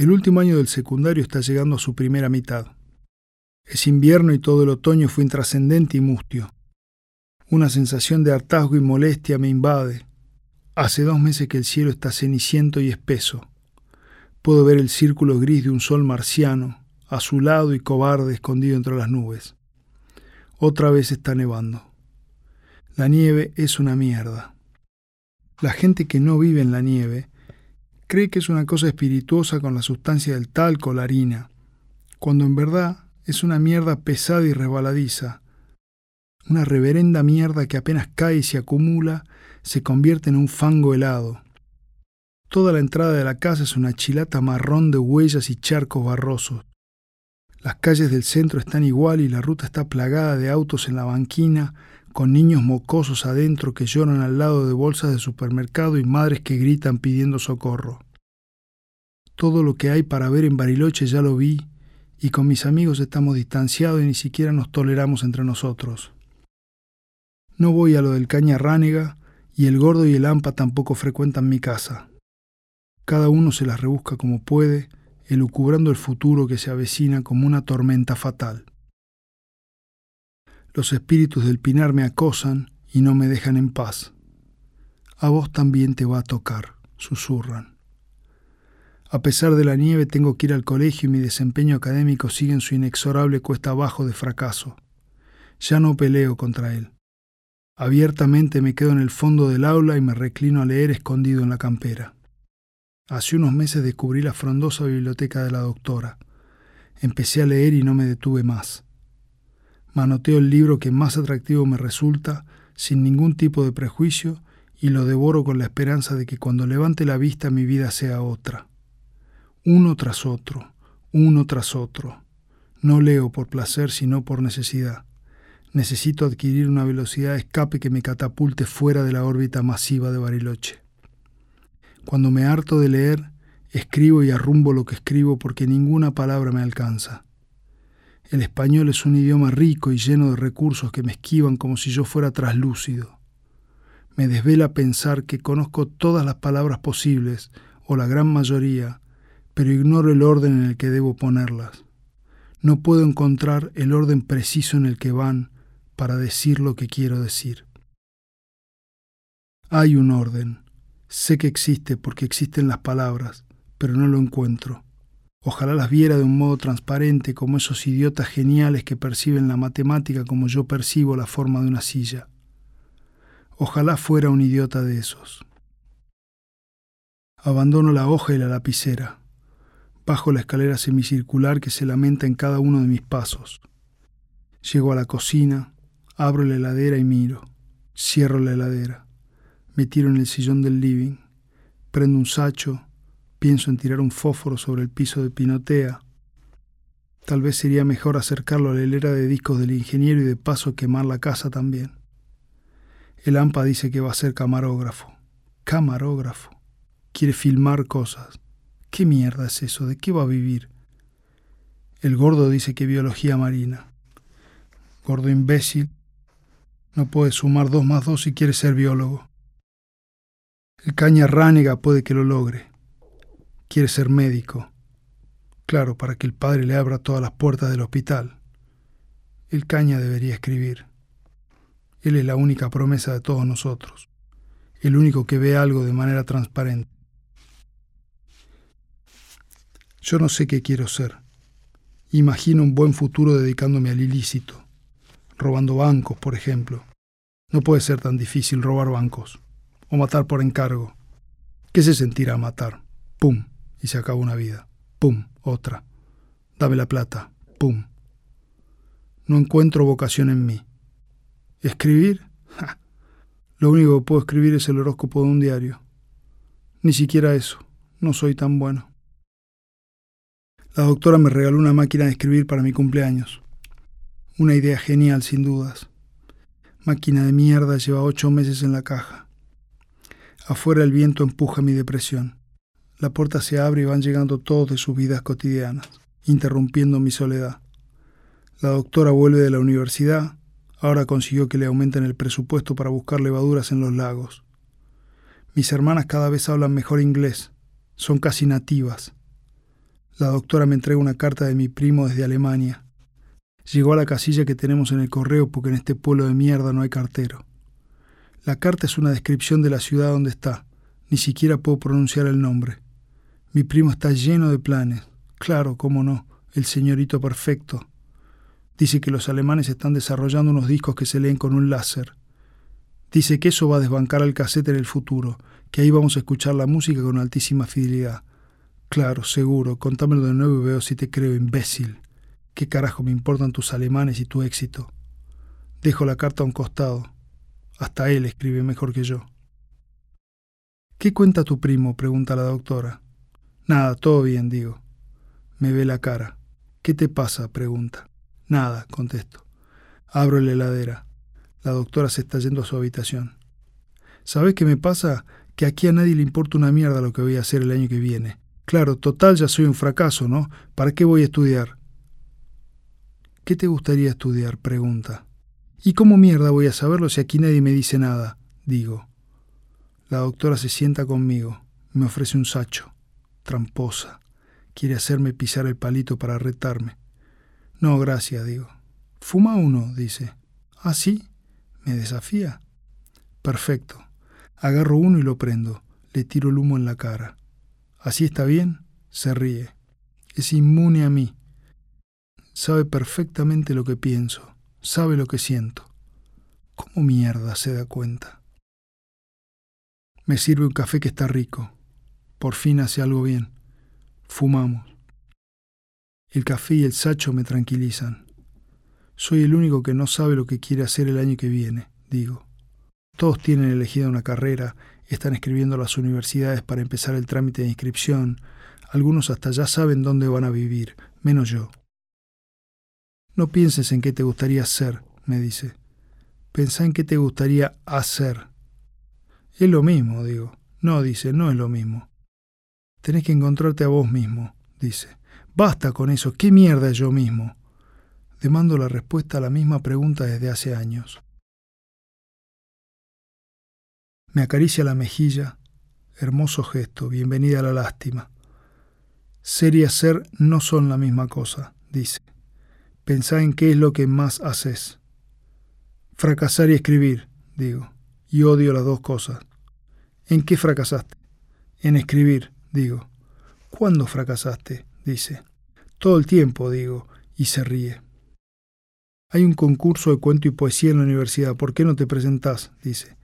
El último año del secundario está llegando a su primera mitad. Es invierno y todo el otoño fue intrascendente y mustio. Una sensación de hartazgo y molestia me invade. Hace dos meses que el cielo está ceniciento y espeso. Puedo ver el círculo gris de un sol marciano, azulado y cobarde escondido entre las nubes. Otra vez está nevando. La nieve es una mierda. La gente que no vive en la nieve cree que es una cosa espirituosa con la sustancia del talco o la harina, cuando en verdad es una mierda pesada y resbaladiza, una reverenda mierda que apenas cae y se acumula, se convierte en un fango helado. Toda la entrada de la casa es una chilata marrón de huellas y charcos barrosos. Las calles del centro están igual y la ruta está plagada de autos en la banquina, con niños mocosos adentro que lloran al lado de bolsas de supermercado y madres que gritan pidiendo socorro. Todo lo que hay para ver en Bariloche ya lo vi, y con mis amigos estamos distanciados y ni siquiera nos toleramos entre nosotros. No voy a lo del caña ránega, y el gordo y el hampa tampoco frecuentan mi casa. Cada uno se las rebusca como puede, elucubrando el futuro que se avecina como una tormenta fatal. Los espíritus del pinar me acosan y no me dejan en paz. A vos también te va a tocar, susurran. A pesar de la nieve tengo que ir al colegio y mi desempeño académico sigue en su inexorable cuesta abajo de fracaso. Ya no peleo contra él. Abiertamente me quedo en el fondo del aula y me reclino a leer escondido en la campera. Hace unos meses descubrí la frondosa biblioteca de la doctora. Empecé a leer y no me detuve más. Manoteo el libro que más atractivo me resulta, sin ningún tipo de prejuicio, y lo devoro con la esperanza de que cuando levante la vista mi vida sea otra. Uno tras otro, uno tras otro. No leo por placer, sino por necesidad. Necesito adquirir una velocidad de escape que me catapulte fuera de la órbita masiva de Bariloche. Cuando me harto de leer, escribo y arrumbo lo que escribo porque ninguna palabra me alcanza. El español es un idioma rico y lleno de recursos que me esquivan como si yo fuera traslúcido. Me desvela pensar que conozco todas las palabras posibles, o la gran mayoría, pero ignoro el orden en el que debo ponerlas. No puedo encontrar el orden preciso en el que van para decir lo que quiero decir. Hay un orden. Sé que existe porque existen las palabras, pero no lo encuentro. Ojalá las viera de un modo transparente como esos idiotas geniales que perciben la matemática como yo percibo la forma de una silla. Ojalá fuera un idiota de esos. Abandono la hoja y la lapicera. Bajo la escalera semicircular que se lamenta en cada uno de mis pasos. Llego a la cocina, abro la heladera y miro. Cierro la heladera. Me tiro en el sillón del living. Prendo un sacho Pienso en tirar un fósforo sobre el piso de pinotea. Tal vez sería mejor acercarlo a la hilera de discos del ingeniero y de paso quemar la casa también. El AMPA dice que va a ser camarógrafo. Camarógrafo. Quiere filmar cosas. ¿Qué mierda es eso? ¿De qué va a vivir? El gordo dice que biología marina. Gordo imbécil. No puede sumar dos más dos si quiere ser biólogo. El caña ránega puede que lo logre quiere ser médico. Claro, para que el padre le abra todas las puertas del hospital. El caña debería escribir. Él es la única promesa de todos nosotros, el único que ve algo de manera transparente. Yo no sé qué quiero ser. Imagino un buen futuro dedicándome al ilícito, robando bancos, por ejemplo. No puede ser tan difícil robar bancos, o matar por encargo. ¿Qué se sentirá matar? ¡Pum! Y se acaba una vida. ¡Pum! Otra. Dame la plata. ¡Pum! No encuentro vocación en mí. ¿Escribir? Lo único que puedo escribir es el horóscopo de un diario. Ni siquiera eso. No soy tan bueno. La doctora me regaló una máquina de escribir para mi cumpleaños. Una idea genial, sin dudas. Máquina de mierda lleva ocho meses en la caja. Afuera el viento empuja mi depresión. La puerta se abre y van llegando todos de sus vidas cotidianas, interrumpiendo mi soledad. La doctora vuelve de la universidad, ahora consiguió que le aumenten el presupuesto para buscar levaduras en los lagos. Mis hermanas cada vez hablan mejor inglés, son casi nativas. La doctora me entrega una carta de mi primo desde Alemania. Llegó a la casilla que tenemos en el correo porque en este pueblo de mierda no hay cartero. La carta es una descripción de la ciudad donde está. Ni siquiera puedo pronunciar el nombre. Mi primo está lleno de planes. Claro, cómo no, el señorito perfecto. Dice que los alemanes están desarrollando unos discos que se leen con un láser. Dice que eso va a desbancar al cassette en el futuro, que ahí vamos a escuchar la música con altísima fidelidad. Claro, seguro, contámelo de nuevo y veo si te creo, imbécil. ¿Qué carajo me importan tus alemanes y tu éxito? Dejo la carta a un costado. Hasta él escribe mejor que yo. ¿Qué cuenta tu primo? pregunta la doctora. Nada, todo bien, digo. Me ve la cara. ¿Qué te pasa? pregunta. Nada, contesto. Abro la heladera. La doctora se está yendo a su habitación. ¿Sabes qué me pasa? Que aquí a nadie le importa una mierda lo que voy a hacer el año que viene. Claro, total ya soy un fracaso, ¿no? ¿Para qué voy a estudiar? ¿Qué te gustaría estudiar? pregunta. ¿Y cómo mierda voy a saberlo si aquí nadie me dice nada? digo. La doctora se sienta conmigo, me ofrece un sacho. Tramposa. Quiere hacerme pisar el palito para retarme. No, gracias, digo. Fuma uno, dice. ¿Ah, sí? ¿Me desafía? Perfecto. Agarro uno y lo prendo. Le tiro el humo en la cara. ¿Así está bien? Se ríe. Es inmune a mí. Sabe perfectamente lo que pienso. Sabe lo que siento. ¿Cómo mierda se da cuenta? Me sirve un café que está rico. Por fin hace algo bien. Fumamos. El café y el sacho me tranquilizan. Soy el único que no sabe lo que quiere hacer el año que viene, digo. Todos tienen elegida una carrera, están escribiendo a las universidades para empezar el trámite de inscripción, algunos hasta ya saben dónde van a vivir, menos yo. No pienses en qué te gustaría ser, me dice. Pensá en qué te gustaría hacer. Es lo mismo, digo. No, dice, no es lo mismo. Tenés que encontrarte a vos mismo, dice. Basta con eso, ¿qué mierda es yo mismo? Demando la respuesta a la misma pregunta desde hace años. Me acaricia la mejilla. Hermoso gesto, bienvenida a la lástima. Ser y hacer no son la misma cosa, dice. Pensá en qué es lo que más haces. Fracasar y escribir, digo, y odio las dos cosas. ¿En qué fracasaste? En escribir, digo. ¿Cuándo fracasaste? dice. Todo el tiempo, digo, y se ríe. Hay un concurso de cuento y poesía en la universidad, ¿por qué no te presentás? dice.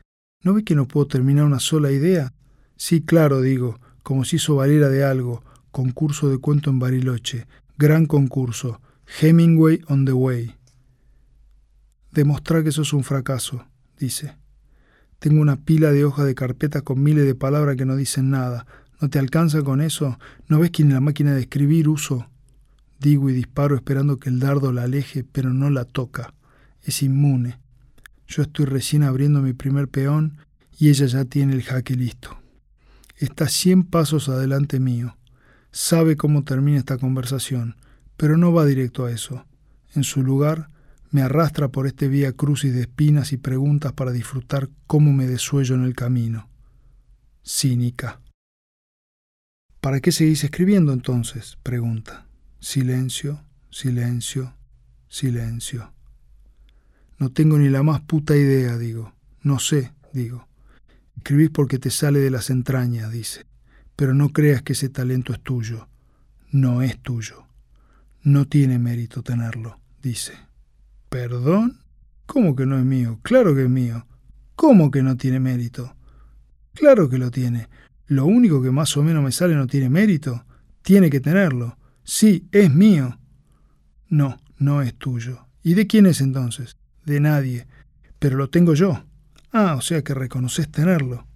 ¿No ve que no puedo terminar una sola idea? Sí, claro, digo, como si hizo valera de algo. Concurso de cuento en Bariloche. Gran concurso. Hemingway on the way. Demostrar que eso es un fracaso, dice. Tengo una pila de hojas de carpeta con miles de palabras que no dicen nada. ¿No te alcanza con eso? ¿No ves que en la máquina de escribir uso? Digo y disparo esperando que el dardo la aleje, pero no la toca. Es inmune. Yo estoy recién abriendo mi primer peón y ella ya tiene el jaque listo. Está cien pasos adelante mío. Sabe cómo termina esta conversación, pero no va directo a eso. En su lugar, me arrastra por este vía crucis de espinas y preguntas para disfrutar cómo me desuello en el camino. Cínica. ¿Para qué seguís escribiendo entonces? pregunta. Silencio, silencio, silencio. No tengo ni la más puta idea, digo. No sé, digo. Escribís porque te sale de las entrañas, dice. Pero no creas que ese talento es tuyo. No es tuyo. No tiene mérito tenerlo, dice. ¿Perdón? ¿Cómo que no es mío? Claro que es mío. ¿Cómo que no tiene mérito? Claro que lo tiene. Lo único que más o menos me sale no tiene mérito. Tiene que tenerlo. Sí, es mío. No, no es tuyo. ¿Y de quién es entonces? de nadie, pero lo tengo yo. Ah, o sea que reconoces tenerlo.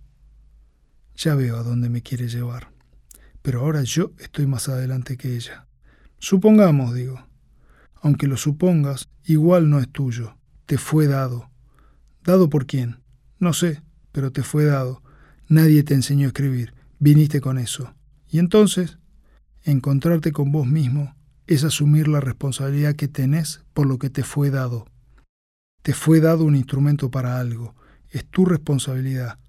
Ya veo a dónde me quiere llevar. Pero ahora yo estoy más adelante que ella. Supongamos, digo. Aunque lo supongas, igual no es tuyo. Te fue dado. ¿Dado por quién? No sé, pero te fue dado. Nadie te enseñó a escribir. Viniste con eso. Y entonces, encontrarte con vos mismo es asumir la responsabilidad que tenés por lo que te fue dado. Te fue dado un instrumento para algo. Es tu responsabilidad.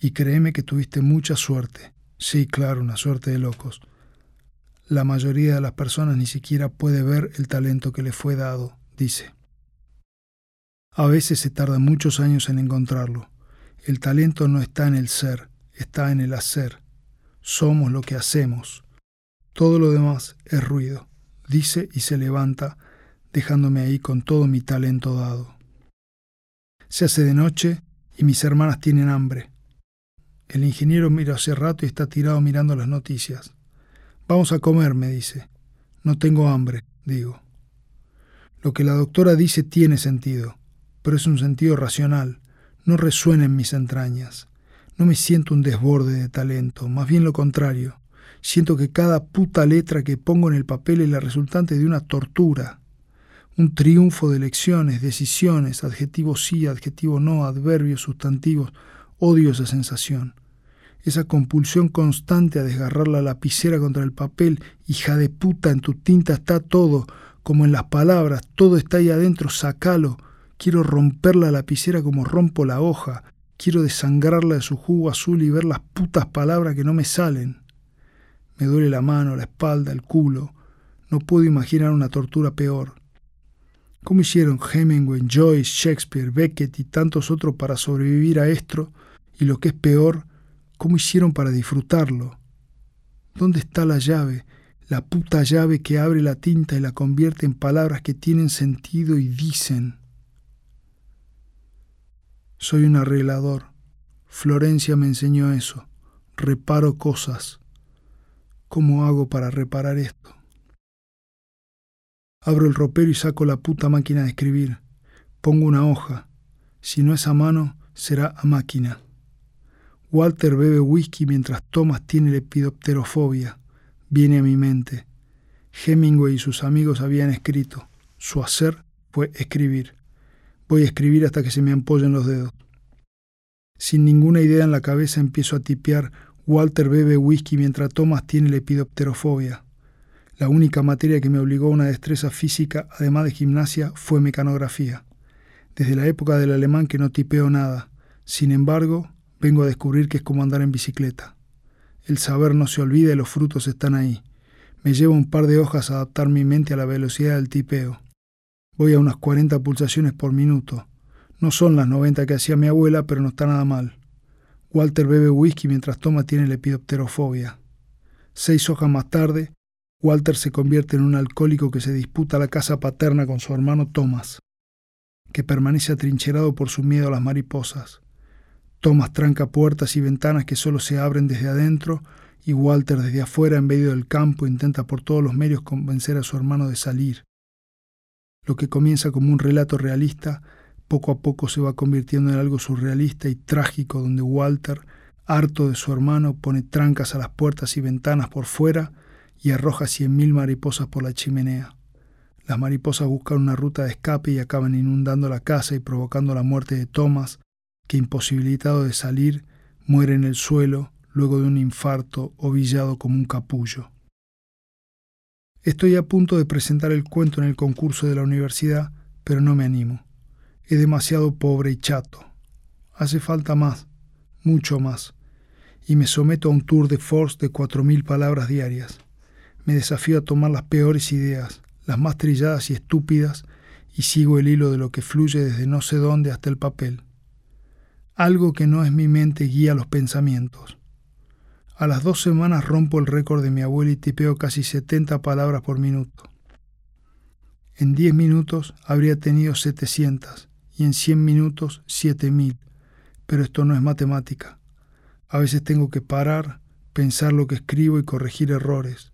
Y créeme que tuviste mucha suerte. Sí, claro, una suerte de locos. La mayoría de las personas ni siquiera puede ver el talento que le fue dado, dice. A veces se tarda muchos años en encontrarlo. El talento no está en el ser, está en el hacer. Somos lo que hacemos. Todo lo demás es ruido, dice y se levanta, dejándome ahí con todo mi talento dado. Se hace de noche y mis hermanas tienen hambre. El ingeniero mira hace rato y está tirado mirando las noticias. Vamos a comer, me dice. No tengo hambre, digo. Lo que la doctora dice tiene sentido, pero es un sentido racional, no resuena en mis entrañas. No me siento un desborde de talento, más bien lo contrario. Siento que cada puta letra que pongo en el papel es la resultante de una tortura, un triunfo de elecciones, decisiones, adjetivos sí, adjetivos no, adverbios, sustantivos. Odio esa sensación. Esa compulsión constante a desgarrar la lapicera contra el papel. Hija de puta, en tu tinta está todo, como en las palabras, todo está ahí adentro, sacalo. Quiero romper la lapicera como rompo la hoja. Quiero desangrarla de su jugo azul y ver las putas palabras que no me salen. Me duele la mano, la espalda, el culo. No puedo imaginar una tortura peor. ¿Cómo hicieron Hemingway, Joyce, Shakespeare, Beckett y tantos otros para sobrevivir a esto? Y lo que es peor, ¿cómo hicieron para disfrutarlo? ¿Dónde está la llave? La puta llave que abre la tinta y la convierte en palabras que tienen sentido y dicen. Soy un arreglador. Florencia me enseñó eso. Reparo cosas. ¿Cómo hago para reparar esto? Abro el ropero y saco la puta máquina de escribir. Pongo una hoja. Si no es a mano, será a máquina. Walter bebe whisky mientras Thomas tiene lepidopterofobia. Viene a mi mente. Hemingway y sus amigos habían escrito. Su hacer fue escribir. Voy a escribir hasta que se me ampollen los dedos. Sin ninguna idea en la cabeza empiezo a tipear Walter bebe whisky mientras Thomas tiene lepidopterofobia. La única materia que me obligó a una destreza física, además de gimnasia, fue mecanografía. Desde la época del alemán que no tipeo nada. Sin embargo, vengo a descubrir que es como andar en bicicleta. El saber no se olvida y los frutos están ahí. Me llevo un par de hojas a adaptar mi mente a la velocidad del tipeo. Voy a unas 40 pulsaciones por minuto. No son las 90 que hacía mi abuela, pero no está nada mal. Walter bebe whisky mientras toma tiene lepidopterofobia. Seis hojas más tarde, Walter se convierte en un alcohólico que se disputa la casa paterna con su hermano Thomas, que permanece atrincherado por su miedo a las mariposas. Thomas tranca puertas y ventanas que solo se abren desde adentro y Walter desde afuera en medio del campo intenta por todos los medios convencer a su hermano de salir. Lo que comienza como un relato realista, poco a poco se va convirtiendo en algo surrealista y trágico donde Walter, harto de su hermano, pone trancas a las puertas y ventanas por fuera y arroja cien mil mariposas por la chimenea. Las mariposas buscan una ruta de escape y acaban inundando la casa y provocando la muerte de Thomas, que imposibilitado de salir, muere en el suelo luego de un infarto ovillado como un capullo. Estoy a punto de presentar el cuento en el concurso de la universidad, pero no me animo. Es demasiado pobre y chato. Hace falta más, mucho más, y me someto a un tour de force de cuatro mil palabras diarias. Me desafío a tomar las peores ideas, las más trilladas y estúpidas, y sigo el hilo de lo que fluye desde no sé dónde hasta el papel. Algo que no es mi mente guía los pensamientos. A las dos semanas rompo el récord de mi abuela y tipeo casi 70 palabras por minuto. En 10 minutos habría tenido 700 y en 100 minutos 7000, pero esto no es matemática. A veces tengo que parar, pensar lo que escribo y corregir errores.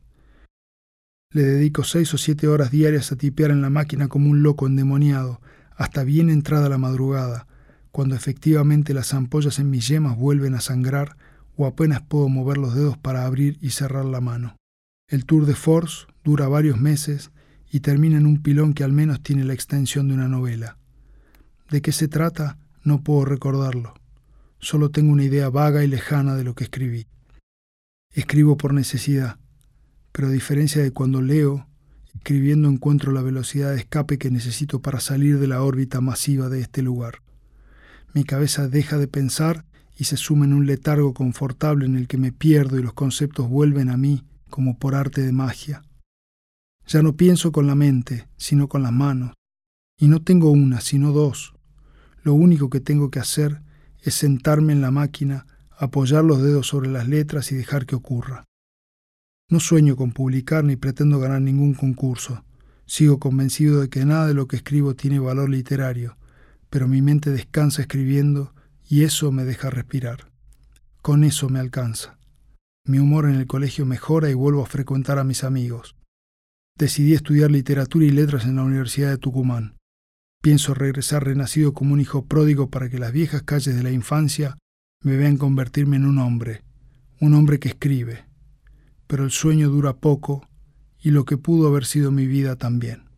Le dedico seis o siete horas diarias a tipear en la máquina como un loco endemoniado, hasta bien entrada la madrugada, cuando efectivamente las ampollas en mis yemas vuelven a sangrar o apenas puedo mover los dedos para abrir y cerrar la mano. El tour de force dura varios meses y termina en un pilón que al menos tiene la extensión de una novela. ¿De qué se trata? No puedo recordarlo. Solo tengo una idea vaga y lejana de lo que escribí. Escribo por necesidad, pero a diferencia de cuando leo, escribiendo encuentro la velocidad de escape que necesito para salir de la órbita masiva de este lugar. Mi cabeza deja de pensar y se suma en un letargo confortable en el que me pierdo y los conceptos vuelven a mí como por arte de magia. Ya no pienso con la mente, sino con las manos, y no tengo una, sino dos. Lo único que tengo que hacer es sentarme en la máquina, apoyar los dedos sobre las letras y dejar que ocurra. No sueño con publicar ni pretendo ganar ningún concurso. Sigo convencido de que nada de lo que escribo tiene valor literario, pero mi mente descansa escribiendo y eso me deja respirar. Con eso me alcanza. Mi humor en el colegio mejora y vuelvo a frecuentar a mis amigos. Decidí estudiar literatura y letras en la Universidad de Tucumán. Pienso regresar renacido como un hijo pródigo para que las viejas calles de la infancia me vean convertirme en un hombre, un hombre que escribe. Pero el sueño dura poco y lo que pudo haber sido mi vida también.